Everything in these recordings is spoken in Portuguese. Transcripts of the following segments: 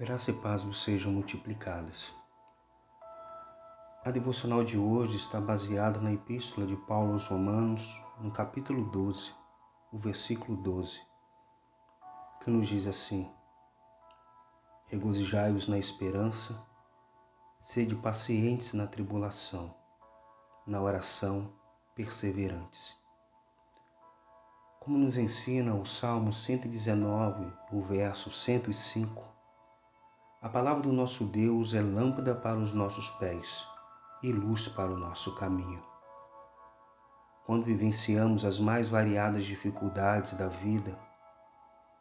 Graça e paz vos sejam multiplicadas. A devocional de hoje está baseada na Epístola de Paulo aos Romanos, no capítulo 12, o versículo 12, que nos diz assim: Regozijai-vos na esperança, sede pacientes na tribulação, na oração perseverantes. Como nos ensina o Salmo 119, o verso 105, a palavra do nosso Deus é lâmpada para os nossos pés e luz para o nosso caminho. Quando vivenciamos as mais variadas dificuldades da vida,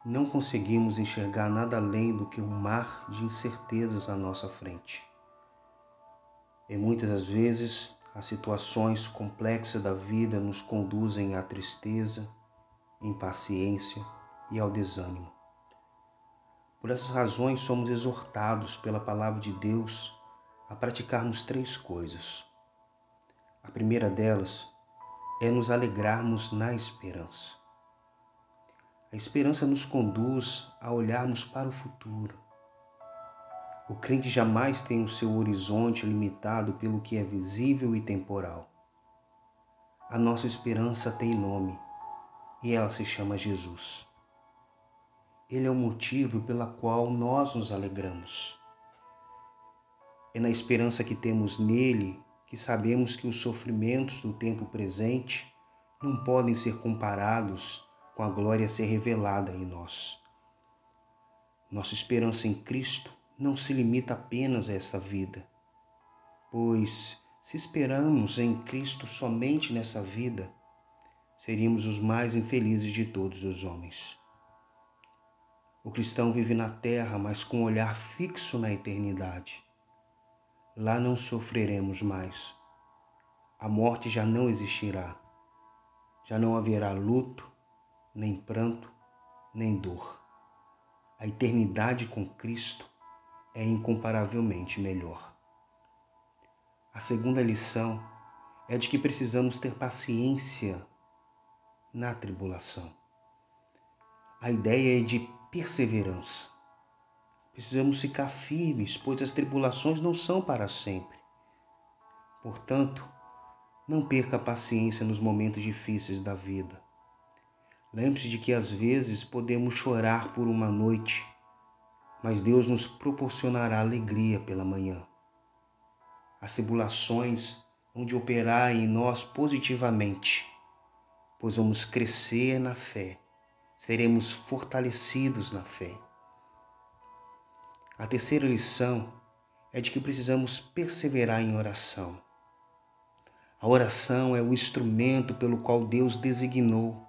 não conseguimos enxergar nada além do que um mar de incertezas à nossa frente. E muitas das vezes, as situações complexas da vida nos conduzem à tristeza, impaciência e ao desânimo. Por essas razões, somos exortados pela palavra de Deus a praticarmos três coisas. A primeira delas é nos alegrarmos na esperança. A esperança nos conduz a olharmos para o futuro. O crente jamais tem o seu horizonte limitado pelo que é visível e temporal. A nossa esperança tem nome e ela se chama Jesus. Ele é o motivo pela qual nós nos alegramos. É na esperança que temos nele que sabemos que os sofrimentos do tempo presente não podem ser comparados com a glória a ser revelada em nós. Nossa esperança em Cristo não se limita apenas a esta vida, pois se esperamos em Cristo somente nessa vida, seríamos os mais infelizes de todos os homens. O cristão vive na terra, mas com um olhar fixo na eternidade. Lá não sofreremos mais. A morte já não existirá. Já não haverá luto, nem pranto, nem dor. A eternidade com Cristo é incomparavelmente melhor. A segunda lição é de que precisamos ter paciência na tribulação. A ideia é de perseverança. Precisamos ficar firmes, pois as tribulações não são para sempre. Portanto, não perca a paciência nos momentos difíceis da vida. Lembre-se de que às vezes podemos chorar por uma noite, mas Deus nos proporcionará alegria pela manhã. As tribulações vão de operar em nós positivamente, pois vamos crescer na fé seremos fortalecidos na fé. A terceira lição é de que precisamos perseverar em oração. A oração é o instrumento pelo qual Deus designou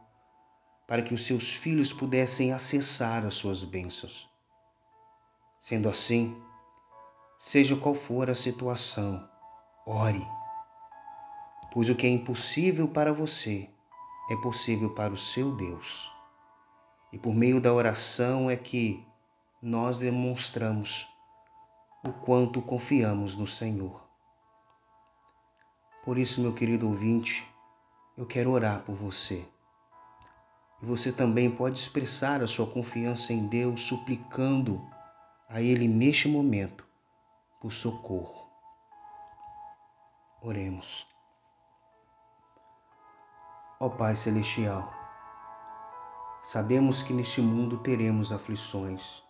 para que os seus filhos pudessem acessar as suas bênçãos. Sendo assim, seja qual for a situação, ore, pois o que é impossível para você é possível para o seu Deus. E por meio da oração é que nós demonstramos o quanto confiamos no Senhor. Por isso, meu querido ouvinte, eu quero orar por você. E você também pode expressar a sua confiança em Deus, suplicando a Ele neste momento por socorro. Oremos. Ó Pai Celestial, Sabemos que neste mundo teremos aflições,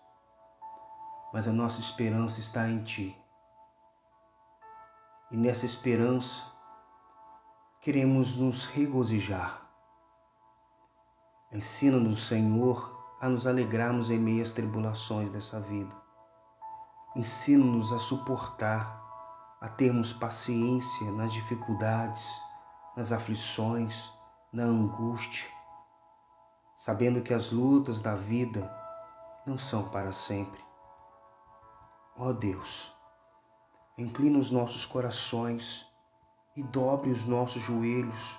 mas a nossa esperança está em Ti. E nessa esperança queremos nos regozijar. Ensina-nos, Senhor, a nos alegrarmos em meio às tribulações dessa vida. Ensina-nos a suportar, a termos paciência nas dificuldades, nas aflições, na angústia sabendo que as lutas da vida não são para sempre. Ó Deus, inclina os nossos corações e dobre os nossos joelhos,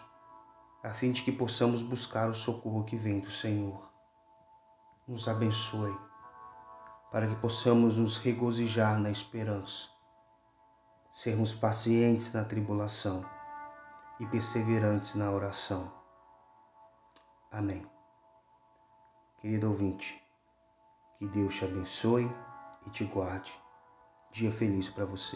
a fim de que possamos buscar o socorro que vem do Senhor. Nos abençoe, para que possamos nos regozijar na esperança, sermos pacientes na tribulação e perseverantes na oração. Amém. Querido ouvinte, que Deus te abençoe e te guarde. Dia feliz para você.